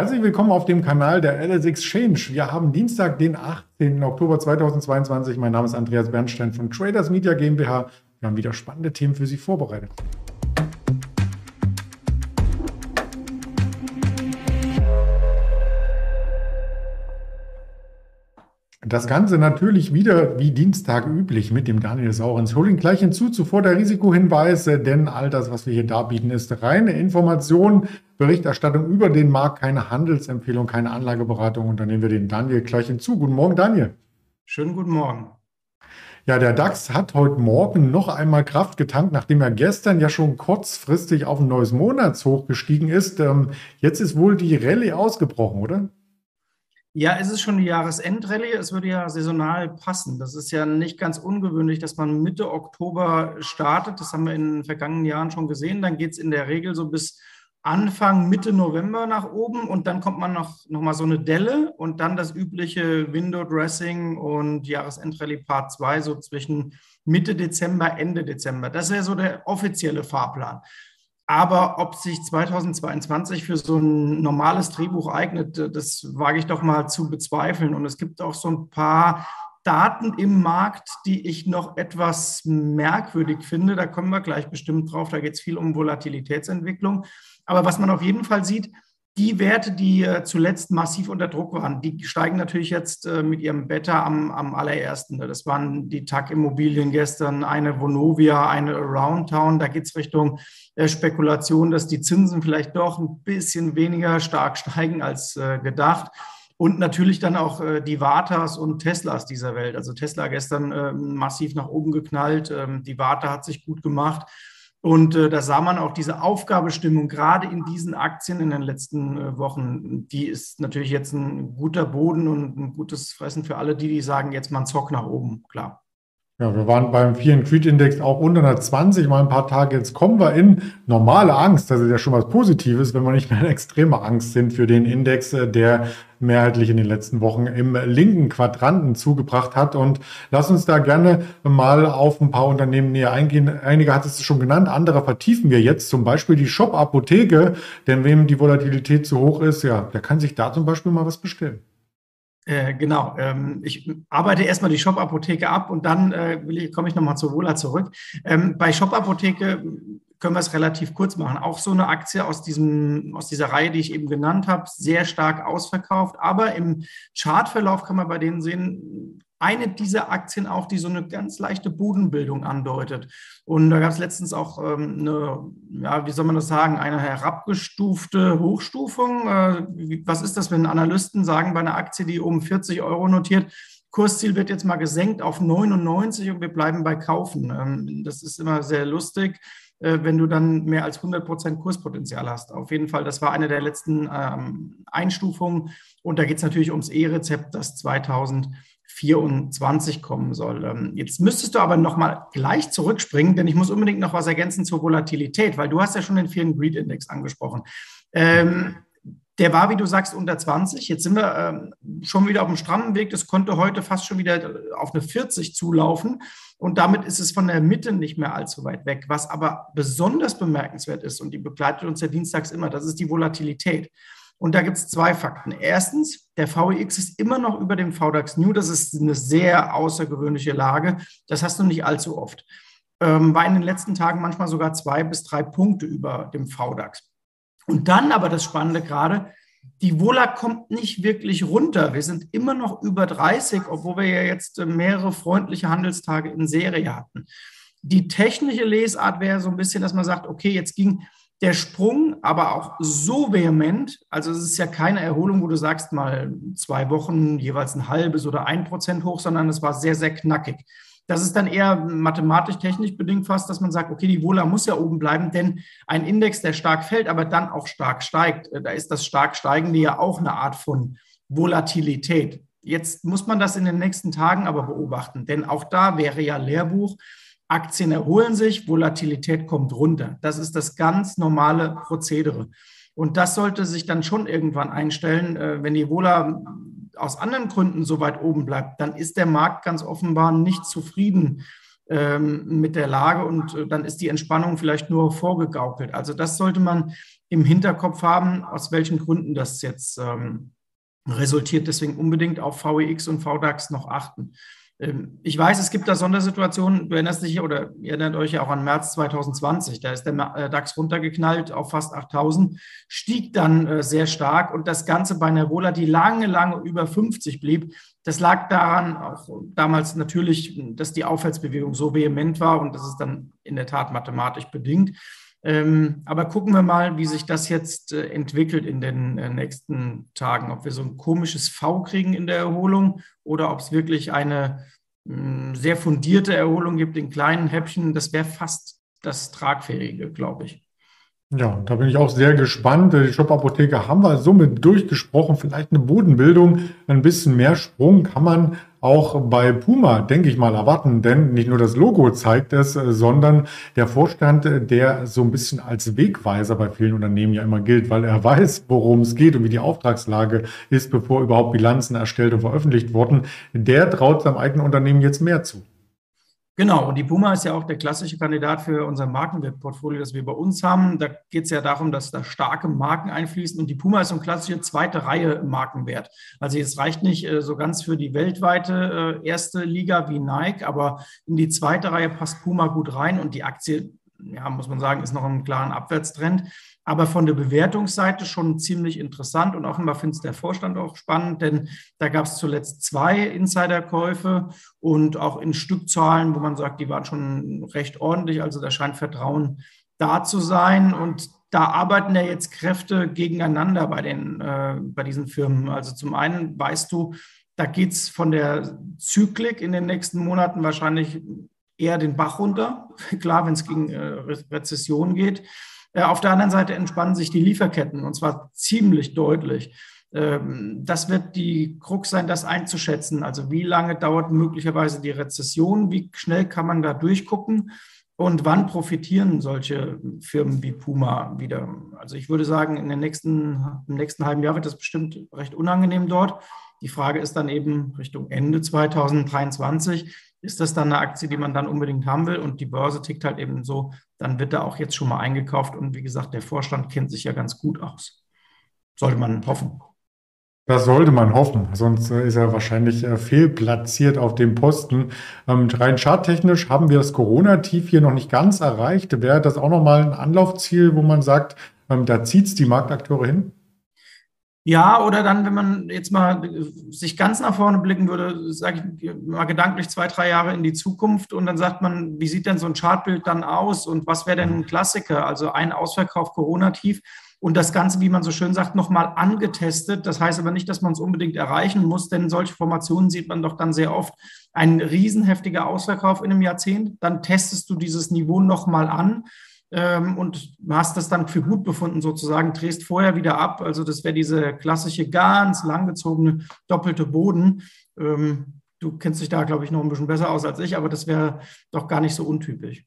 Herzlich willkommen auf dem Kanal der LS Exchange. Wir haben Dienstag, den 18. Oktober 2022. Mein Name ist Andreas Bernstein von Traders Media GmbH. Wir haben wieder spannende Themen für Sie vorbereitet. Das Ganze natürlich wieder wie Dienstag üblich mit dem Daniel Saurens. Hol ihn gleich hinzu, zuvor der Risikohinweis, denn all das, was wir hier darbieten, ist reine Information, Berichterstattung über den Markt, keine Handelsempfehlung, keine Anlageberatung. Und dann nehmen wir den Daniel gleich hinzu. Guten Morgen, Daniel. Schönen guten Morgen. Ja, der DAX hat heute Morgen noch einmal Kraft getankt, nachdem er gestern ja schon kurzfristig auf ein neues Monatshoch gestiegen ist. Ähm, jetzt ist wohl die Rallye ausgebrochen, oder? Ja, es ist schon die Jahresendrallye. Es würde ja saisonal passen. Das ist ja nicht ganz ungewöhnlich, dass man Mitte Oktober startet. Das haben wir in den vergangenen Jahren schon gesehen. Dann geht es in der Regel so bis Anfang, Mitte November nach oben und dann kommt man noch, noch mal so eine Delle und dann das übliche Window Dressing und Jahresendrallye Part 2 so zwischen Mitte Dezember, Ende Dezember. Das ist ja so der offizielle Fahrplan. Aber ob sich 2022 für so ein normales Drehbuch eignet, das wage ich doch mal zu bezweifeln. Und es gibt auch so ein paar Daten im Markt, die ich noch etwas merkwürdig finde. Da kommen wir gleich bestimmt drauf. Da geht es viel um Volatilitätsentwicklung. Aber was man auf jeden Fall sieht, die Werte, die äh, zuletzt massiv unter Druck waren, die steigen natürlich jetzt äh, mit ihrem Beta am, am allerersten. Das waren die TAG-Immobilien gestern, eine Vonovia, eine Aroundtown. Da geht es Richtung äh, Spekulation, dass die Zinsen vielleicht doch ein bisschen weniger stark steigen als gedacht. Und natürlich dann auch die Vatas und Teslas dieser Welt. Also Tesla gestern massiv nach oben geknallt. Ähm, die Vata hat sich gut gemacht. Und äh, da sah man auch diese Aufgabestimmung gerade in diesen Aktien in den letzten äh, Wochen. Die ist natürlich jetzt ein guter Boden und ein gutes Fressen für alle, die, die sagen, jetzt mal ein Zock nach oben, klar. Ja, wir waren beim and Creed Index auch unter 120 mal ein paar Tage. Jetzt kommen wir in normale Angst. Das ist ja schon was Positives, wenn wir nicht mehr in extremer Angst sind für den Index, äh, der mehrheitlich in den letzten Wochen im linken Quadranten zugebracht hat. Und lass uns da gerne mal auf ein paar Unternehmen näher eingehen. Einige hat es schon genannt, andere vertiefen wir jetzt. Zum Beispiel die Shop-Apotheke. Denn wem die Volatilität zu hoch ist, ja, der kann sich da zum Beispiel mal was bestellen. Äh, genau. Ähm, ich arbeite erstmal die Shop-Apotheke ab und dann äh, komme ich nochmal zu Wohler zurück. Ähm, bei Shop-Apotheke können wir es relativ kurz machen. Auch so eine Aktie aus, diesem, aus dieser Reihe, die ich eben genannt habe, sehr stark ausverkauft. Aber im Chartverlauf kann man bei denen sehen, eine dieser Aktien auch, die so eine ganz leichte Bodenbildung andeutet. Und da gab es letztens auch ähm, eine, ja, wie soll man das sagen, eine herabgestufte Hochstufung. Äh, was ist das, wenn Analysten sagen, bei einer Aktie, die um 40 Euro notiert, Kursziel wird jetzt mal gesenkt auf 99 und wir bleiben bei Kaufen. Ähm, das ist immer sehr lustig äh, wenn du dann mehr als 100 Prozent Kurspotenzial hast. Auf jeden Fall, das war eine der letzten ähm, Einstufungen. Und da geht es natürlich ums E-Rezept, das 2000 24 kommen soll. Ähm, jetzt müsstest du aber noch mal gleich zurückspringen, denn ich muss unbedingt noch was ergänzen zur Volatilität, weil du hast ja schon den Fear Greed Index angesprochen. Ähm, der war, wie du sagst, unter 20. Jetzt sind wir ähm, schon wieder auf dem strammen Weg. Das konnte heute fast schon wieder auf eine 40 zulaufen. Und damit ist es von der Mitte nicht mehr allzu weit weg. Was aber besonders bemerkenswert ist, und die begleitet uns ja dienstags immer, das ist die Volatilität. Und da gibt es zwei Fakten. Erstens, der VEX ist immer noch über dem VDAX New. Das ist eine sehr außergewöhnliche Lage. Das hast du nicht allzu oft. Ähm, war in den letzten Tagen manchmal sogar zwei bis drei Punkte über dem VDAX. Und dann aber das Spannende gerade, die Vola kommt nicht wirklich runter. Wir sind immer noch über 30, obwohl wir ja jetzt mehrere freundliche Handelstage in Serie hatten. Die technische Lesart wäre so ein bisschen, dass man sagt, okay, jetzt ging der Sprung aber auch so vehement, also es ist ja keine Erholung, wo du sagst mal zwei Wochen jeweils ein halbes oder ein Prozent hoch, sondern es war sehr, sehr knackig. Das ist dann eher mathematisch-technisch bedingt fast, dass man sagt, okay, die Vola muss ja oben bleiben, denn ein Index, der stark fällt, aber dann auch stark steigt, äh, da ist das stark steigende ja auch eine Art von Volatilität. Jetzt muss man das in den nächsten Tagen aber beobachten, denn auch da wäre ja Lehrbuch, Aktien erholen sich, Volatilität kommt runter. Das ist das ganz normale Prozedere. Und das sollte sich dann schon irgendwann einstellen. Äh, wenn die Vola aus anderen Gründen so weit oben bleibt, dann ist der Markt ganz offenbar nicht zufrieden ähm, mit der Lage und äh, dann ist die Entspannung vielleicht nur vorgegaukelt. Also das sollte man im Hinterkopf haben, aus welchen Gründen das jetzt ähm, resultiert. Deswegen unbedingt auf VEX und VDAX noch achten. Ähm, ich weiß, es gibt da Sondersituationen. Du erinnerst dich oder ihr erinnert euch ja auch an März 2020. Da ist der äh, DAX runtergeknallt auf fast 8000, stieg dann äh, sehr stark und das Ganze bei einer die lange, lange über 50 blieb. Das lag daran, auch damals natürlich, dass die Aufwärtsbewegung so vehement war und das ist dann in der Tat mathematisch bedingt. Ähm, aber gucken wir mal, wie sich das jetzt äh, entwickelt in den äh, nächsten Tagen. Ob wir so ein komisches V kriegen in der Erholung oder ob es wirklich eine mh, sehr fundierte Erholung gibt in kleinen Häppchen. Das wäre fast das Tragfähige, glaube ich. Ja, da bin ich auch sehr gespannt. Die Shop-Apotheke haben wir somit durchgesprochen. Vielleicht eine Bodenbildung, ein bisschen mehr Sprung kann man auch bei Puma, denke ich mal, erwarten. Denn nicht nur das Logo zeigt es, sondern der Vorstand, der so ein bisschen als Wegweiser bei vielen Unternehmen ja immer gilt, weil er weiß, worum es geht und wie die Auftragslage ist, bevor überhaupt Bilanzen erstellt und veröffentlicht wurden, der traut seinem eigenen Unternehmen jetzt mehr zu. Genau, und die Puma ist ja auch der klassische Kandidat für unser Markenwertportfolio, das wir bei uns haben. Da geht es ja darum, dass da starke Marken einfließen und die Puma ist so ein klassischer zweite Reihe Markenwert. Also es reicht nicht äh, so ganz für die weltweite äh, erste Liga wie Nike, aber in die zweite Reihe passt Puma gut rein und die Aktie, ja, muss man sagen, ist noch im klaren Abwärtstrend. Aber von der Bewertungsseite schon ziemlich interessant und offenbar findet der Vorstand auch spannend, denn da gab es zuletzt zwei Insiderkäufe und auch in Stückzahlen, wo man sagt, die waren schon recht ordentlich, also da scheint Vertrauen da zu sein. Und da arbeiten ja jetzt Kräfte gegeneinander bei, den, äh, bei diesen Firmen. Also zum einen weißt du, da geht es von der Zyklik in den nächsten Monaten wahrscheinlich eher den Bach runter. Klar, wenn es gegen äh, Rezession geht. Äh, auf der anderen Seite entspannen sich die Lieferketten und zwar ziemlich deutlich. Ähm, das wird die Krux sein, das einzuschätzen. Also wie lange dauert möglicherweise die Rezession? Wie schnell kann man da durchgucken? Und wann profitieren solche Firmen wie Puma wieder? Also ich würde sagen, in den nächsten, im nächsten halben Jahr wird das bestimmt recht unangenehm dort. Die Frage ist dann eben Richtung Ende 2023 ist das dann eine Aktie, die man dann unbedingt haben will und die Börse tickt halt eben so, dann wird da auch jetzt schon mal eingekauft und wie gesagt, der Vorstand kennt sich ja ganz gut aus. Sollte man hoffen. Das sollte man hoffen, sonst äh, ist er wahrscheinlich äh, fehlplatziert auf dem Posten. Ähm, rein charttechnisch haben wir das Corona-Tief hier noch nicht ganz erreicht. Wäre das auch nochmal ein Anlaufziel, wo man sagt, ähm, da zieht es die Marktakteure hin? Ja, oder dann, wenn man jetzt mal sich ganz nach vorne blicken würde, sage ich mal gedanklich zwei, drei Jahre in die Zukunft und dann sagt man, wie sieht denn so ein Chartbild dann aus und was wäre denn ein Klassiker? Also ein Ausverkauf Corona-Tief und das Ganze, wie man so schön sagt, nochmal angetestet. Das heißt aber nicht, dass man es unbedingt erreichen muss, denn solche Formationen sieht man doch dann sehr oft. Ein riesenheftiger Ausverkauf in einem Jahrzehnt, dann testest du dieses Niveau nochmal an ähm, und hast das dann für gut befunden sozusagen, drehst vorher wieder ab. Also das wäre diese klassische, ganz langgezogene doppelte Boden. Ähm, du kennst dich da, glaube ich, noch ein bisschen besser aus als ich, aber das wäre doch gar nicht so untypisch.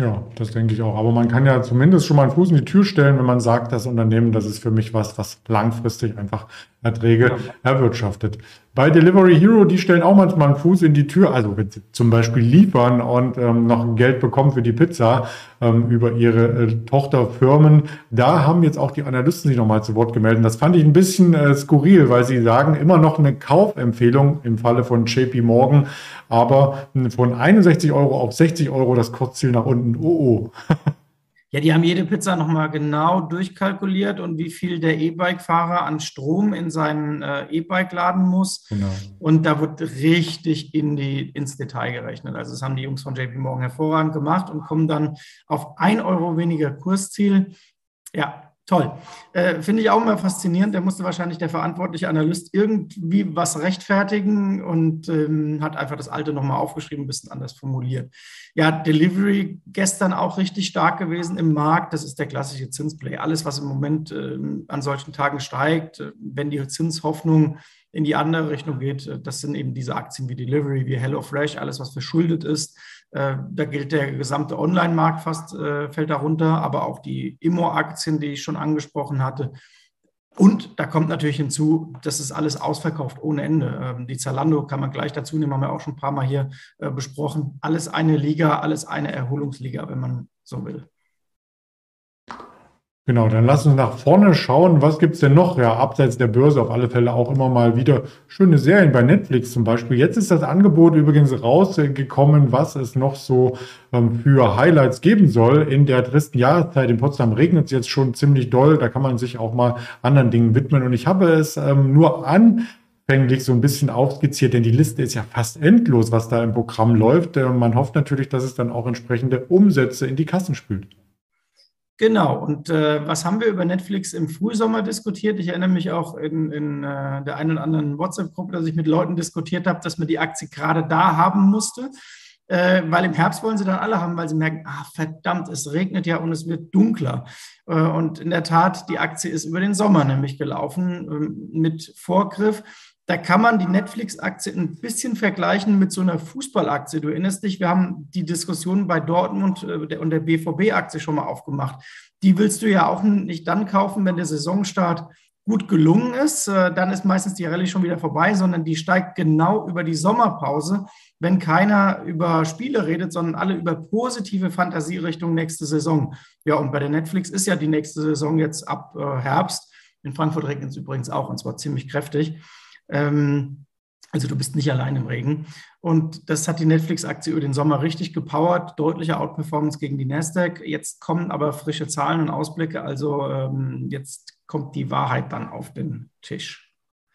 Ja, das denke ich auch. Aber man kann ja zumindest schon mal einen Fuß in die Tür stellen, wenn man sagt, das Unternehmen, das ist für mich was, was langfristig einfach Erträge ja. erwirtschaftet. Bei Delivery Hero, die stellen auch manchmal einen Fuß in die Tür, also wenn sie zum Beispiel liefern und ähm, noch Geld bekommen für die Pizza ähm, über ihre äh, Tochterfirmen. Da haben jetzt auch die Analysten sich nochmal zu Wort gemeldet. Das fand ich ein bisschen äh, skurril, weil sie sagen, immer noch eine Kaufempfehlung im Falle von JP Morgan, aber von 61 Euro auf 60 Euro das Kurzziel nach unten. Oh, oh. Ja, die haben jede Pizza nochmal genau durchkalkuliert und wie viel der E-Bike-Fahrer an Strom in seinen äh, E-Bike laden muss. Genau. Und da wird richtig in die, ins Detail gerechnet. Also das haben die Jungs von JP Morgan hervorragend gemacht und kommen dann auf ein Euro weniger Kursziel. Ja, Toll. Äh, Finde ich auch immer faszinierend. Da musste wahrscheinlich der verantwortliche Analyst irgendwie was rechtfertigen und ähm, hat einfach das Alte nochmal aufgeschrieben, ein bisschen anders formuliert. Ja, Delivery gestern auch richtig stark gewesen im Markt. Das ist der klassische Zinsplay. Alles, was im Moment äh, an solchen Tagen steigt, äh, wenn die Zinshoffnung in die andere Richtung geht, äh, das sind eben diese Aktien wie Delivery, wie HelloFresh, alles, was verschuldet ist. Äh, da gilt der gesamte Online-Markt fast, äh, fällt darunter, aber auch die Immo-Aktien, die ich schon angesprochen hatte. Und da kommt natürlich hinzu, das ist alles ausverkauft ohne Ende. Ähm, die Zalando kann man gleich dazu nehmen, haben wir auch schon ein paar Mal hier äh, besprochen. Alles eine Liga, alles eine Erholungsliga, wenn man so will. Genau, dann lass uns nach vorne schauen. Was gibt es denn noch? Ja, abseits der Börse auf alle Fälle auch immer mal wieder schöne Serien bei Netflix zum Beispiel. Jetzt ist das Angebot übrigens rausgekommen, was es noch so ähm, für Highlights geben soll. In der tristen Jahreszeit in Potsdam regnet es jetzt schon ziemlich doll. Da kann man sich auch mal anderen Dingen widmen. Und ich habe es ähm, nur an anfänglich so ein bisschen aufskizziert, denn die Liste ist ja fast endlos, was da im Programm läuft. Äh, man hofft natürlich, dass es dann auch entsprechende Umsätze in die Kassen spült. Genau. Und äh, was haben wir über Netflix im Frühsommer diskutiert? Ich erinnere mich auch in, in äh, der einen oder anderen WhatsApp-Gruppe, dass ich mit Leuten diskutiert habe, dass man die Aktie gerade da haben musste. Äh, weil im Herbst wollen sie dann alle haben, weil sie merken, ah, verdammt, es regnet ja und es wird dunkler. Äh, und in der Tat, die Aktie ist über den Sommer nämlich gelaufen ähm, mit Vorgriff. Da kann man die Netflix-Aktie ein bisschen vergleichen mit so einer Fußballaktie. Du erinnerst dich, wir haben die Diskussion bei Dortmund äh, und der BVB-Aktie schon mal aufgemacht. Die willst du ja auch nicht dann kaufen, wenn der Saisonstart gut gelungen ist. Äh, dann ist meistens die Rallye schon wieder vorbei, sondern die steigt genau über die Sommerpause, wenn keiner über Spiele redet, sondern alle über positive Fantasie Richtung nächste Saison. Ja, und bei der Netflix ist ja die nächste Saison jetzt ab äh, Herbst. In Frankfurt regnet es übrigens auch, und zwar ziemlich kräftig. Ähm, also du bist nicht allein im Regen. Und das hat die Netflix-Aktie über den Sommer richtig gepowert, deutliche Outperformance gegen die Nasdaq. Jetzt kommen aber frische Zahlen und Ausblicke. Also ähm, jetzt kommt die Wahrheit dann auf den Tisch.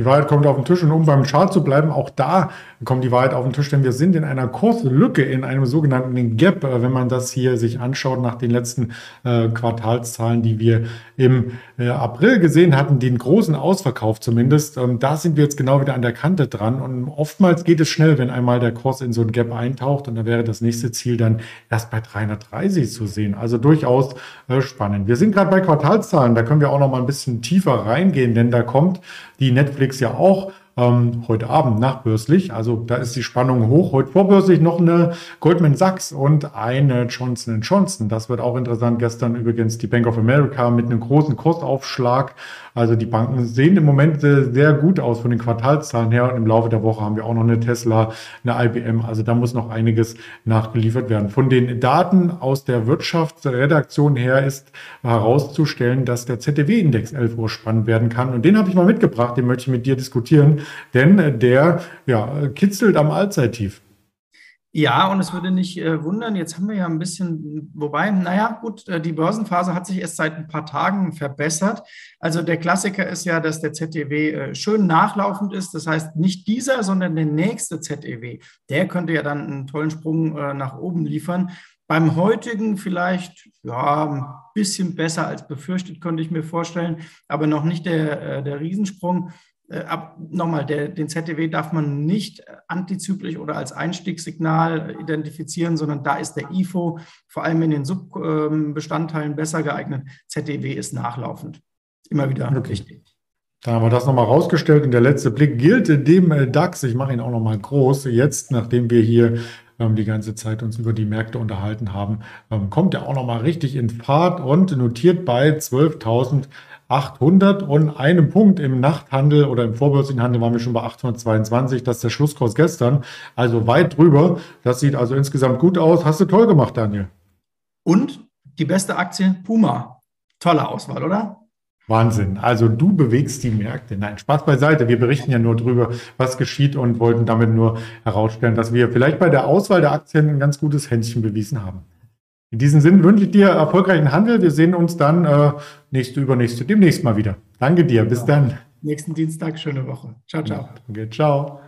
Die Wahrheit kommt auf den Tisch und um beim Chart zu bleiben, auch da kommt die Wahrheit auf den Tisch, denn wir sind in einer Kurslücke, in einem sogenannten Gap, äh, wenn man das hier sich anschaut nach den letzten äh, Quartalszahlen, die wir im äh, April gesehen hatten, den großen Ausverkauf zumindest. Ähm, da sind wir jetzt genau wieder an der Kante dran und oftmals geht es schnell, wenn einmal der Kurs in so ein Gap eintaucht und da wäre das nächste Ziel dann erst bei 330 zu sehen. Also durchaus äh, spannend. Wir sind gerade bei Quartalszahlen, da können wir auch noch mal ein bisschen tiefer reingehen, denn da kommt die Netflix ja auch ähm, heute Abend nachbörslich. Also da ist die Spannung hoch. Heute vorbörslich noch eine Goldman Sachs und eine Johnson Johnson. Das wird auch interessant. Gestern übrigens die Bank of America mit einem großen Kursaufschlag. Also die Banken sehen im Moment sehr gut aus von den Quartalszahlen her. Und im Laufe der Woche haben wir auch noch eine Tesla, eine IBM. Also da muss noch einiges nachgeliefert werden. Von den Daten aus der Wirtschaftsredaktion her ist herauszustellen, dass der ZDW-Index 11 Uhr spannend werden kann. Und den habe ich mal mitgebracht. Den möchte ich mit dir diskutieren denn der ja, kitzelt am Allzeittief. Ja, und es würde nicht äh, wundern, jetzt haben wir ja ein bisschen, wobei, naja, gut, äh, die Börsenphase hat sich erst seit ein paar Tagen verbessert. Also der Klassiker ist ja, dass der ZEW äh, schön nachlaufend ist. Das heißt, nicht dieser, sondern der nächste ZEW, der könnte ja dann einen tollen Sprung äh, nach oben liefern. Beim heutigen vielleicht ja, ein bisschen besser als befürchtet, könnte ich mir vorstellen, aber noch nicht der, äh, der Riesensprung. Äh, ab, nochmal, der, den ZDW darf man nicht antizyklisch oder als Einstiegssignal identifizieren, sondern da ist der IFO vor allem in den Subbestandteilen besser geeignet. ZDW ist nachlaufend. Immer wieder okay. wichtig. Dann haben wir das nochmal rausgestellt und der letzte Blick gilt dem äh, DAX. Ich mache ihn auch nochmal groß. Jetzt, nachdem wir hier ähm, die ganze Zeit uns über die Märkte unterhalten haben, ähm, kommt er auch nochmal richtig in Fahrt und notiert bei 12.000 800 und einem Punkt im Nachthandel oder im vorbörslichen Handel waren wir schon bei 822. Das ist der Schlusskurs gestern. Also weit drüber. Das sieht also insgesamt gut aus. Hast du toll gemacht, Daniel. Und die beste Aktie, Puma. Tolle Auswahl, oder? Wahnsinn. Also du bewegst die Märkte. Nein, Spaß beiseite. Wir berichten ja nur drüber, was geschieht und wollten damit nur herausstellen, dass wir vielleicht bei der Auswahl der Aktien ein ganz gutes Händchen bewiesen haben. In diesem Sinn wünsche ich dir erfolgreichen Handel. Wir sehen uns dann äh, nächste, übernächste, demnächst mal wieder. Danke dir. Bis ja. dann. Nächsten Dienstag, schöne Woche. Ciao, ciao. Danke, ciao.